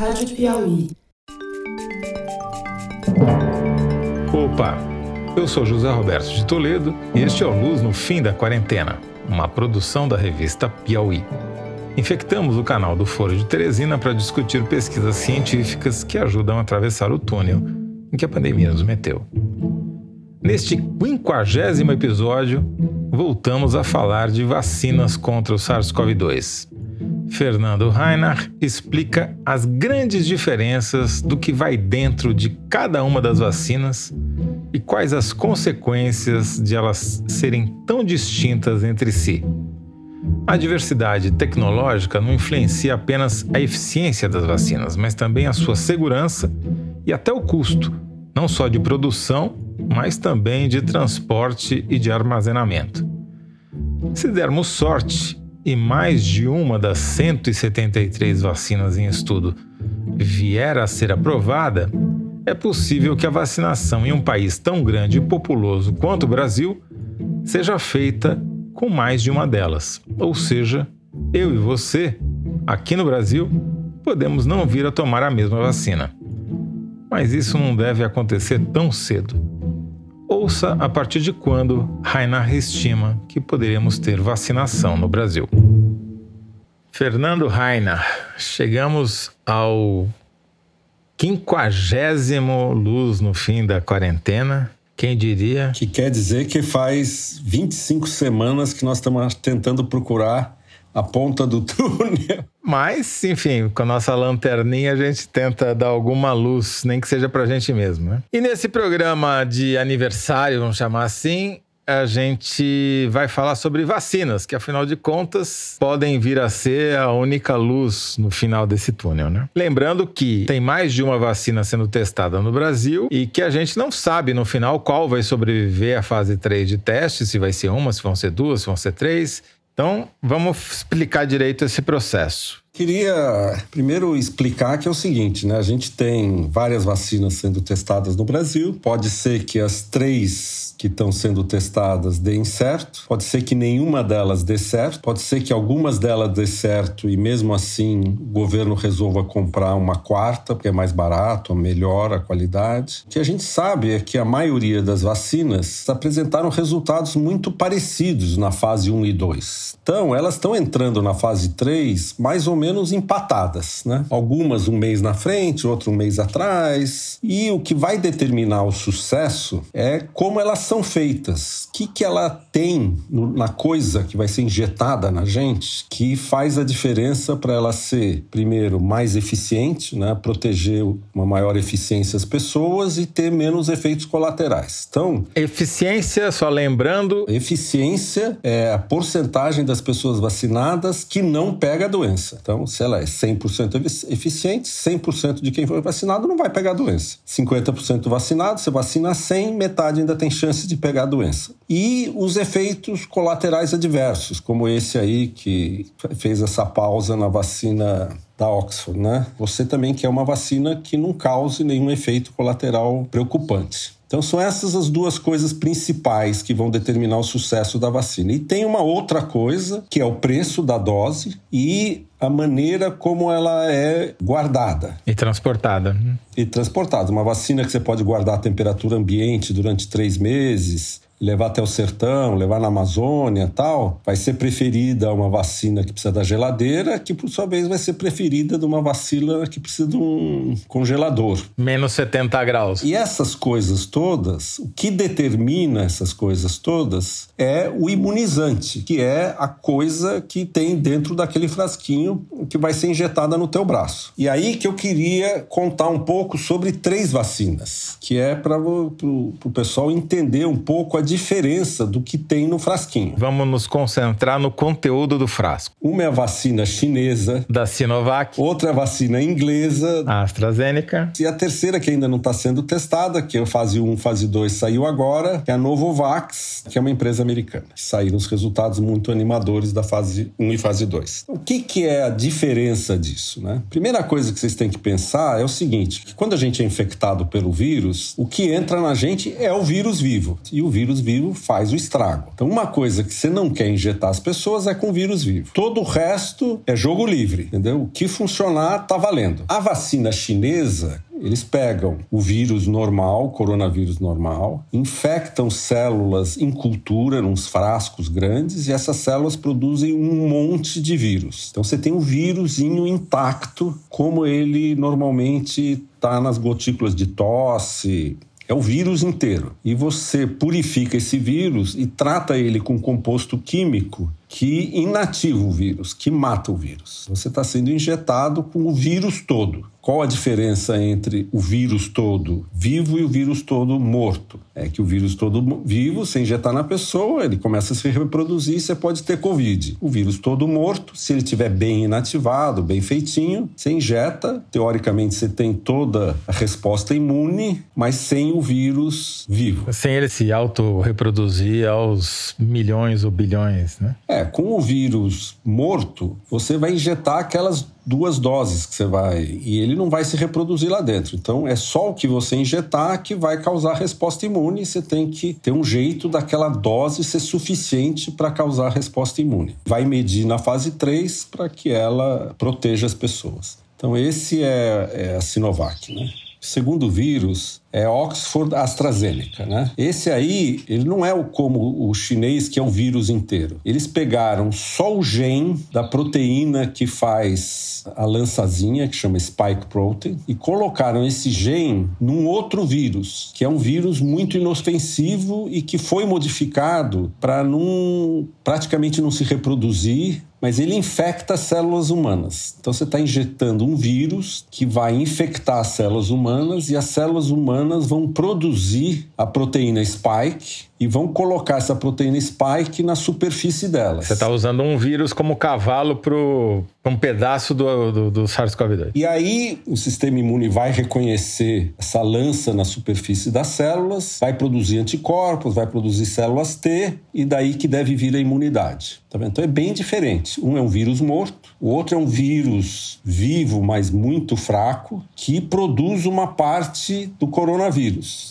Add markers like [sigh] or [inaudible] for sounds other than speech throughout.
Rádio Piauí. Opa! Eu sou José Roberto de Toledo e este é o Luz no Fim da Quarentena, uma produção da revista Piauí. Infectamos o canal do Foro de Teresina para discutir pesquisas científicas que ajudam a atravessar o túnel em que a pandemia nos meteu. Neste quinquagésimo episódio, voltamos a falar de vacinas contra o SARS-CoV-2. Fernando Reinach explica as grandes diferenças do que vai dentro de cada uma das vacinas e quais as consequências de elas serem tão distintas entre si. A diversidade tecnológica não influencia apenas a eficiência das vacinas, mas também a sua segurança e até o custo, não só de produção, mas também de transporte e de armazenamento. Se dermos sorte e mais de uma das 173 vacinas em estudo vier a ser aprovada, é possível que a vacinação em um país tão grande e populoso quanto o Brasil seja feita com mais de uma delas. Ou seja, eu e você, aqui no Brasil, podemos não vir a tomar a mesma vacina. Mas isso não deve acontecer tão cedo. Ouça a partir de quando Reinhard estima que poderemos ter vacinação no Brasil. Fernando Reinhard, chegamos ao quinquagésimo luz no fim da quarentena quem diria? Que quer dizer que faz 25 semanas que nós estamos tentando procurar a ponta do [laughs] túnel. Mas, enfim, com a nossa lanterninha a gente tenta dar alguma luz, nem que seja pra gente mesmo, né? E nesse programa de aniversário, vamos chamar assim, a gente vai falar sobre vacinas, que afinal de contas podem vir a ser a única luz no final desse túnel, né? Lembrando que tem mais de uma vacina sendo testada no Brasil e que a gente não sabe no final qual vai sobreviver à fase 3 de teste, se vai ser uma, se vão ser duas, se vão ser três. Então, vamos explicar direito esse processo. Queria primeiro explicar que é o seguinte, né? A gente tem várias vacinas sendo testadas no Brasil. Pode ser que as três que estão sendo testadas deem certo, pode ser que nenhuma delas dê certo, pode ser que algumas delas dê certo e mesmo assim o governo resolva comprar uma quarta, porque é mais barato, melhora a qualidade. O que a gente sabe é que a maioria das vacinas apresentaram resultados muito parecidos na fase 1 e 2. Então, elas estão entrando na fase 3 mais ou menos empatadas, né? Algumas um mês na frente, outro um mês atrás. E o que vai determinar o sucesso é como elas são feitas? O que, que ela tem na coisa que vai ser injetada na gente que faz a diferença para ela ser, primeiro, mais eficiente, né? proteger uma maior eficiência às pessoas e ter menos efeitos colaterais. Então. Eficiência, só lembrando. Eficiência é a porcentagem das pessoas vacinadas que não pega a doença. Então, se ela é 100% eficiente, 100% de quem foi vacinado não vai pegar a doença. 50% vacinado, você vacina 100, metade ainda tem chance chance de pegar a doença. E os efeitos colaterais adversos, como esse aí que fez essa pausa na vacina da Oxford, né? Você também quer uma vacina que não cause nenhum efeito colateral preocupante. Então são essas as duas coisas principais que vão determinar o sucesso da vacina. E tem uma outra coisa, que é o preço da dose e a maneira como ela é guardada. E transportada. E transportada. Uma vacina que você pode guardar a temperatura ambiente durante três meses, levar até o sertão, levar na Amazônia tal, vai ser preferida uma vacina que precisa da geladeira, que por sua vez vai ser preferida de uma vacina que precisa de um congelador. Menos 70 graus. E essas coisas todas, o que determina essas coisas todas é o imunizante, que é a coisa que tem dentro daquele frasquinho que vai ser injetada no teu braço. E aí que eu queria contar um pouco sobre três vacinas, que é para o pessoal entender um pouco a diferença do que tem no frasquinho. Vamos nos concentrar no conteúdo do frasco. Uma é a vacina chinesa, da Sinovac. Outra é a vacina inglesa, a AstraZeneca. E a terceira, que ainda não está sendo testada, que é a fase 1, fase 2 saiu agora, que é a Novovax, que é uma empresa americana. Saíram os resultados muito animadores da fase 1 e fase 2. O que, que é a diferença disso? Né? Primeira coisa que vocês têm que pensar é o seguinte: que quando a gente é infectado pelo vírus, o que entra na gente é o vírus vivo. E o vírus vivo faz o estrago. Então, uma coisa que você não quer injetar as pessoas é com vírus vivo. Todo o resto é jogo livre, entendeu? O que funcionar tá valendo. A vacina chinesa eles pegam o vírus normal, coronavírus normal, infectam células em cultura, nos frascos grandes, e essas células produzem um monte de vírus. Então você tem um vírusinho intacto, como ele normalmente está nas gotículas de tosse, é o vírus inteiro. E você purifica esse vírus e trata ele com composto químico que inativa o vírus, que mata o vírus. Você está sendo injetado com o vírus todo. Qual a diferença entre o vírus todo vivo e o vírus todo morto? É que o vírus todo vivo, se injetar na pessoa, ele começa a se reproduzir e você pode ter Covid. O vírus todo morto, se ele estiver bem inativado, bem feitinho, você injeta, teoricamente você tem toda a resposta imune, mas sem o vírus vivo. Sem ele se auto-reproduzir aos milhões ou bilhões, né? É, com o vírus morto, você vai injetar aquelas duas doses que você vai e ele não vai se reproduzir lá dentro. Então é só o que você injetar que vai causar resposta imune. Você tem que ter um jeito daquela dose ser suficiente para causar resposta imune. Vai medir na fase 3 para que ela proteja as pessoas. Então esse é, é a Sinovac, né? segundo vírus é Oxford AstraZeneca, né? Esse aí, ele não é o como o chinês que é o vírus inteiro. Eles pegaram só o gene da proteína que faz a lançazinha, que chama spike protein, e colocaram esse gene num outro vírus, que é um vírus muito inofensivo e que foi modificado para não praticamente não se reproduzir mas ele infecta células humanas. Então você está injetando um vírus que vai infectar as células humanas e as células humanas vão produzir a proteína spike e vão colocar essa proteína spike na superfície delas. Você está usando um vírus como cavalo para um pedaço do, do, do SARS-CoV-2. E aí o sistema imune vai reconhecer essa lança na superfície das células, vai produzir anticorpos, vai produzir células T e daí que deve vir a imunidade. Tá? Então é bem diferente. Um é um vírus morto, o outro é um vírus vivo, mas muito fraco, que produz uma parte do coronavírus,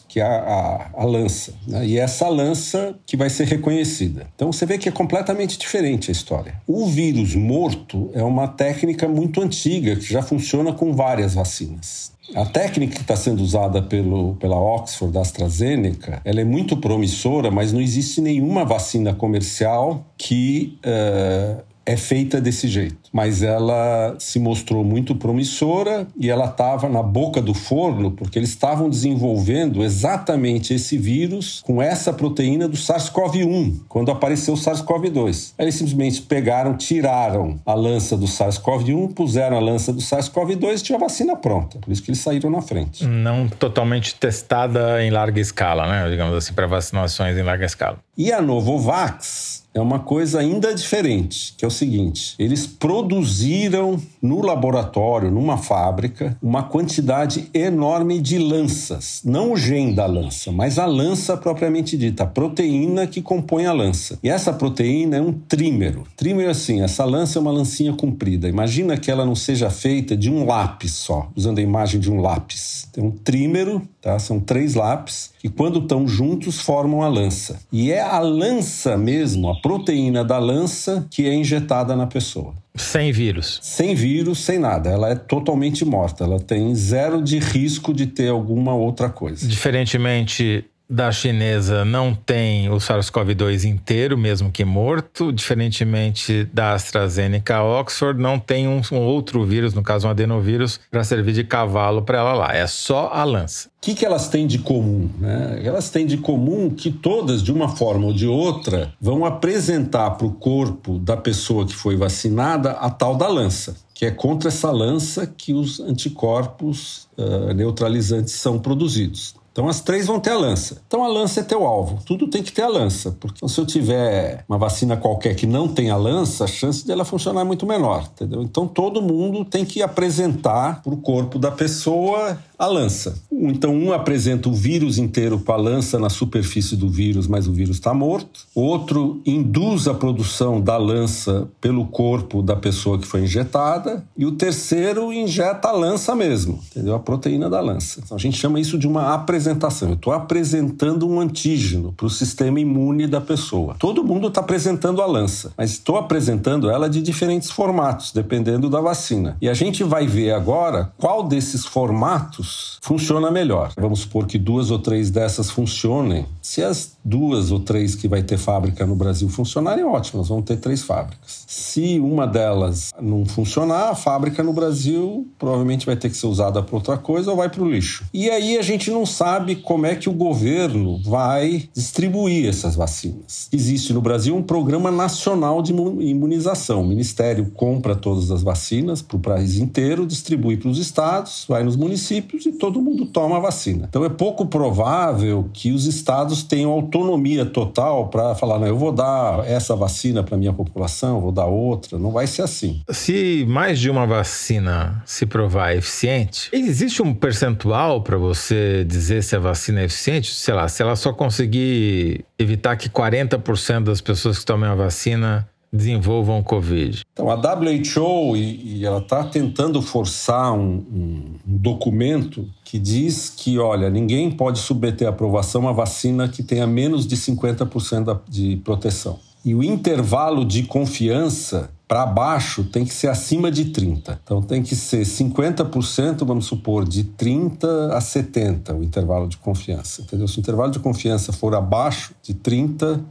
que é a, a, a lança. Né? E essa lança que vai ser reconhecida. Então você vê que é completamente diferente a história. O vírus morto é uma técnica muito antiga que já funciona com várias vacinas. A técnica que está sendo usada pelo, pela Oxford, da AstraZeneca, ela é muito promissora, mas não existe nenhuma vacina comercial que uh, é feita desse jeito. Mas ela se mostrou muito promissora e ela estava na boca do forno porque eles estavam desenvolvendo exatamente esse vírus com essa proteína do SARS-CoV-1, quando apareceu o SARS-CoV-2. Eles simplesmente pegaram, tiraram a lança do SARS-CoV-1, puseram a lança do SARS-CoV-2 e tinha a vacina pronta. Por isso que eles saíram na frente. Não totalmente testada em larga escala, né? Digamos assim, para vacinações em larga escala. E a Novovax é uma coisa ainda diferente, que é o seguinte: eles produziram no laboratório, numa fábrica, uma quantidade enorme de lanças. Não o gene da lança, mas a lança propriamente dita, a proteína que compõe a lança. E essa proteína é um trímero. Trímero, assim, essa lança é uma lancinha comprida. Imagina que ela não seja feita de um lápis só, usando a imagem de um lápis. Tem um trímero, tá? São três lápis que, quando estão juntos, formam a lança. E é a lança mesmo, a proteína da lança, que é injetada na pessoa. Sem vírus. Sem vírus, sem nada. Ela é totalmente morta. Ela tem zero de risco de ter alguma outra coisa. Diferentemente da chinesa não tem o SARS-CoV-2 inteiro, mesmo que morto, diferentemente da AstraZeneca Oxford, não tem um, um outro vírus, no caso um adenovírus, para servir de cavalo para ela lá. É só a lança. O que, que elas têm de comum? Né? Elas têm de comum que todas, de uma forma ou de outra, vão apresentar para o corpo da pessoa que foi vacinada a tal da lança, que é contra essa lança que os anticorpos uh, neutralizantes são produzidos. Então as três vão ter a lança. Então a lança é teu alvo. Tudo tem que ter a lança, porque se eu tiver uma vacina qualquer que não tem a lança, a chance dela funcionar é muito menor, entendeu? Então todo mundo tem que apresentar para o corpo da pessoa a lança. Então, um apresenta o vírus inteiro com a lança na superfície do vírus, mas o vírus está morto. Outro induz a produção da lança pelo corpo da pessoa que foi injetada. E o terceiro injeta a lança mesmo, entendeu? A proteína da lança. Então, a gente chama isso de uma apresentação. Eu estou apresentando um antígeno para o sistema imune da pessoa. Todo mundo está apresentando a lança, mas estou apresentando ela de diferentes formatos, dependendo da vacina. E a gente vai ver agora qual desses formatos funciona melhor. Vamos supor que duas ou três dessas funcionem. Se as duas ou três que vai ter fábrica no Brasil funcionarem, ótimo, nós vamos ter três fábricas. Se uma delas não funcionar, a fábrica no Brasil provavelmente vai ter que ser usada para outra coisa ou vai para o lixo. E aí a gente não sabe como é que o governo vai distribuir essas vacinas. Existe no Brasil um programa nacional de imunização. O Ministério compra todas as vacinas para o país inteiro, distribui para os estados, vai nos municípios e todo mundo toma a vacina. Então é pouco provável que os estados tenham autonomia total para falar, não, eu vou dar essa vacina para minha população, vou dar outra. Não vai ser assim. Se mais de uma vacina se provar eficiente, existe um percentual para você dizer se a vacina é eficiente? Sei lá, se ela só conseguir evitar que 40% das pessoas que tomem a vacina desenvolvam Covid? Então, a WHO, e, e ela está tentando forçar um, um, um, documento que diz que, olha, ninguém pode submeter à aprovação uma vacina que tenha menos de 50% de proteção. E o intervalo de confiança para baixo tem que ser acima de 30. Então tem que ser 50%, vamos supor, de 30 a 70 o intervalo de confiança. Entendeu? Se o intervalo de confiança for abaixo de 30,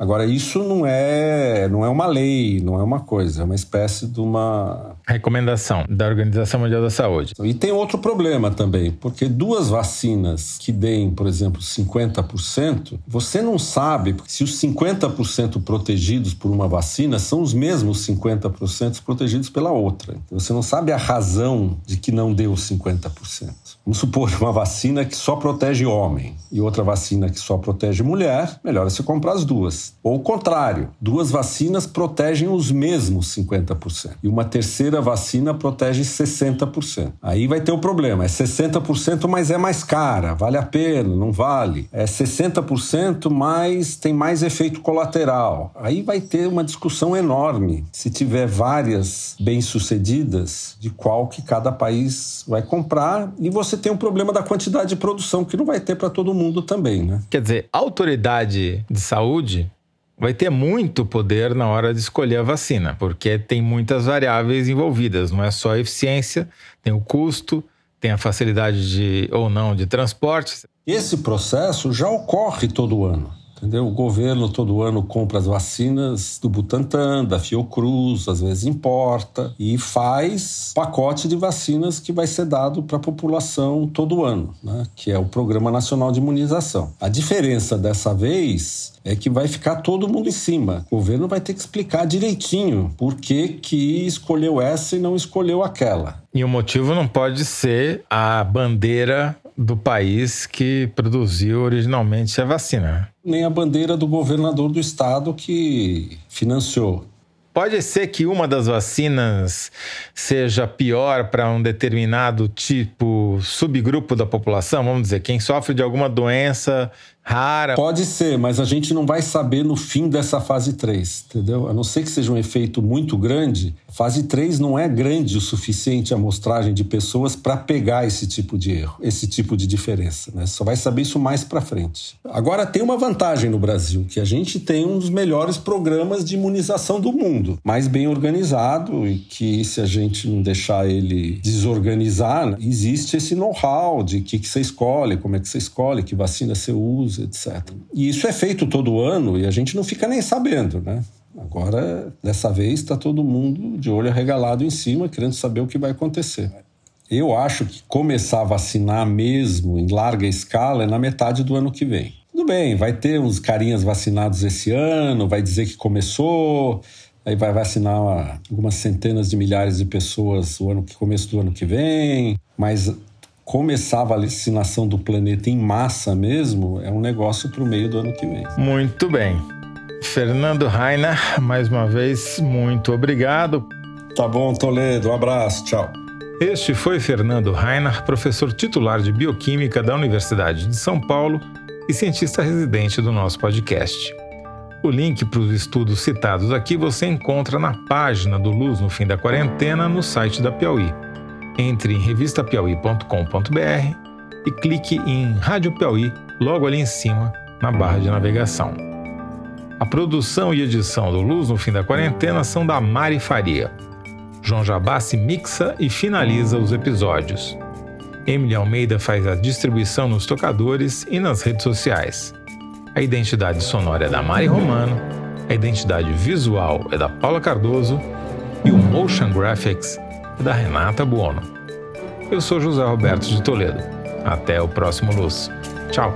Agora, isso não é, não é uma lei, não é uma coisa, é uma espécie de uma. Recomendação da Organização Mundial da Saúde. E tem outro problema também, porque duas vacinas que deem, por exemplo, 50%, você não sabe se os 50% protegidos por uma vacina são os mesmos 50% protegidos pela outra. Você não sabe a razão de que não deu 50%. Vamos supor [laughs] uma vacina que só protege homem e outra vacina que só protege mulher, melhor é você comprar as duas. Ou o contrário, duas vacinas protegem os mesmos 50% e uma terceira vacina protege 60%. Aí vai ter o problema, é 60%, mas é mais cara, vale a pena, não vale. É 60%, mas tem mais efeito colateral. Aí vai ter uma discussão enorme se tiver várias bem-sucedidas de qual que cada país vai comprar e você tem um problema da quantidade de produção que não vai ter para todo mundo também, né? Quer dizer, a autoridade de saúde vai ter muito poder na hora de escolher a vacina, porque tem muitas variáveis envolvidas, não é só a eficiência, tem o custo, tem a facilidade de ou não de transporte. Esse processo já ocorre todo ano. Entendeu? O governo todo ano compra as vacinas do Butantan, da Fiocruz, às vezes importa e faz pacote de vacinas que vai ser dado para a população todo ano, né? que é o Programa Nacional de Imunização. A diferença dessa vez é que vai ficar todo mundo em cima. O governo vai ter que explicar direitinho por que, que escolheu essa e não escolheu aquela. E o motivo não pode ser a bandeira do país que produziu originalmente a vacina. Nem a bandeira do governador do estado que financiou. Pode ser que uma das vacinas seja pior para um determinado tipo, subgrupo da população, vamos dizer, quem sofre de alguma doença rara. Pode ser, mas a gente não vai saber no fim dessa fase 3, entendeu? A não ser que seja um efeito muito grande, fase 3 não é grande o suficiente a amostragem de pessoas para pegar esse tipo de erro, esse tipo de diferença, né? Só vai saber isso mais para frente. Agora tem uma vantagem no Brasil, que a gente tem um dos melhores programas de imunização do mundo, mais bem organizado e que se a gente não deixar ele desorganizar, existe esse know-how de que, que você escolhe, como é que você escolhe, que vacina você usa, etc. E isso é feito todo ano e a gente não fica nem sabendo, né? Agora, dessa vez, está todo mundo de olho arregalado em cima, querendo saber o que vai acontecer. Eu acho que começar a vacinar mesmo em larga escala é na metade do ano que vem. Tudo bem, vai ter uns carinhas vacinados esse ano, vai dizer que começou, aí vai vacinar algumas centenas de milhares de pessoas o ano que começo do ano que vem, mas começar a vacinação do planeta em massa mesmo é um negócio para o meio do ano que vem. Muito bem. Fernando Rainer, mais uma vez, muito obrigado. Tá bom, Toledo. Um abraço. Tchau. Este foi Fernando Reiner, professor titular de Bioquímica da Universidade de São Paulo e cientista residente do nosso podcast. O link para os estudos citados aqui você encontra na página do Luz no Fim da Quarentena no site da Piauí. Entre em revistapiauí.com.br e clique em Rádio Piauí logo ali em cima na barra de navegação. A produção e edição do Luz no Fim da Quarentena são da Mari Faria. João Jabassi mixa e finaliza os episódios. Emily Almeida faz a distribuição nos tocadores e nas redes sociais. A identidade sonora é da Mari Romano, a identidade visual é da Paula Cardoso e o Motion Graphics da Renata Buono. Eu sou José Roberto de Toledo. Até o próximo Luz. Tchau!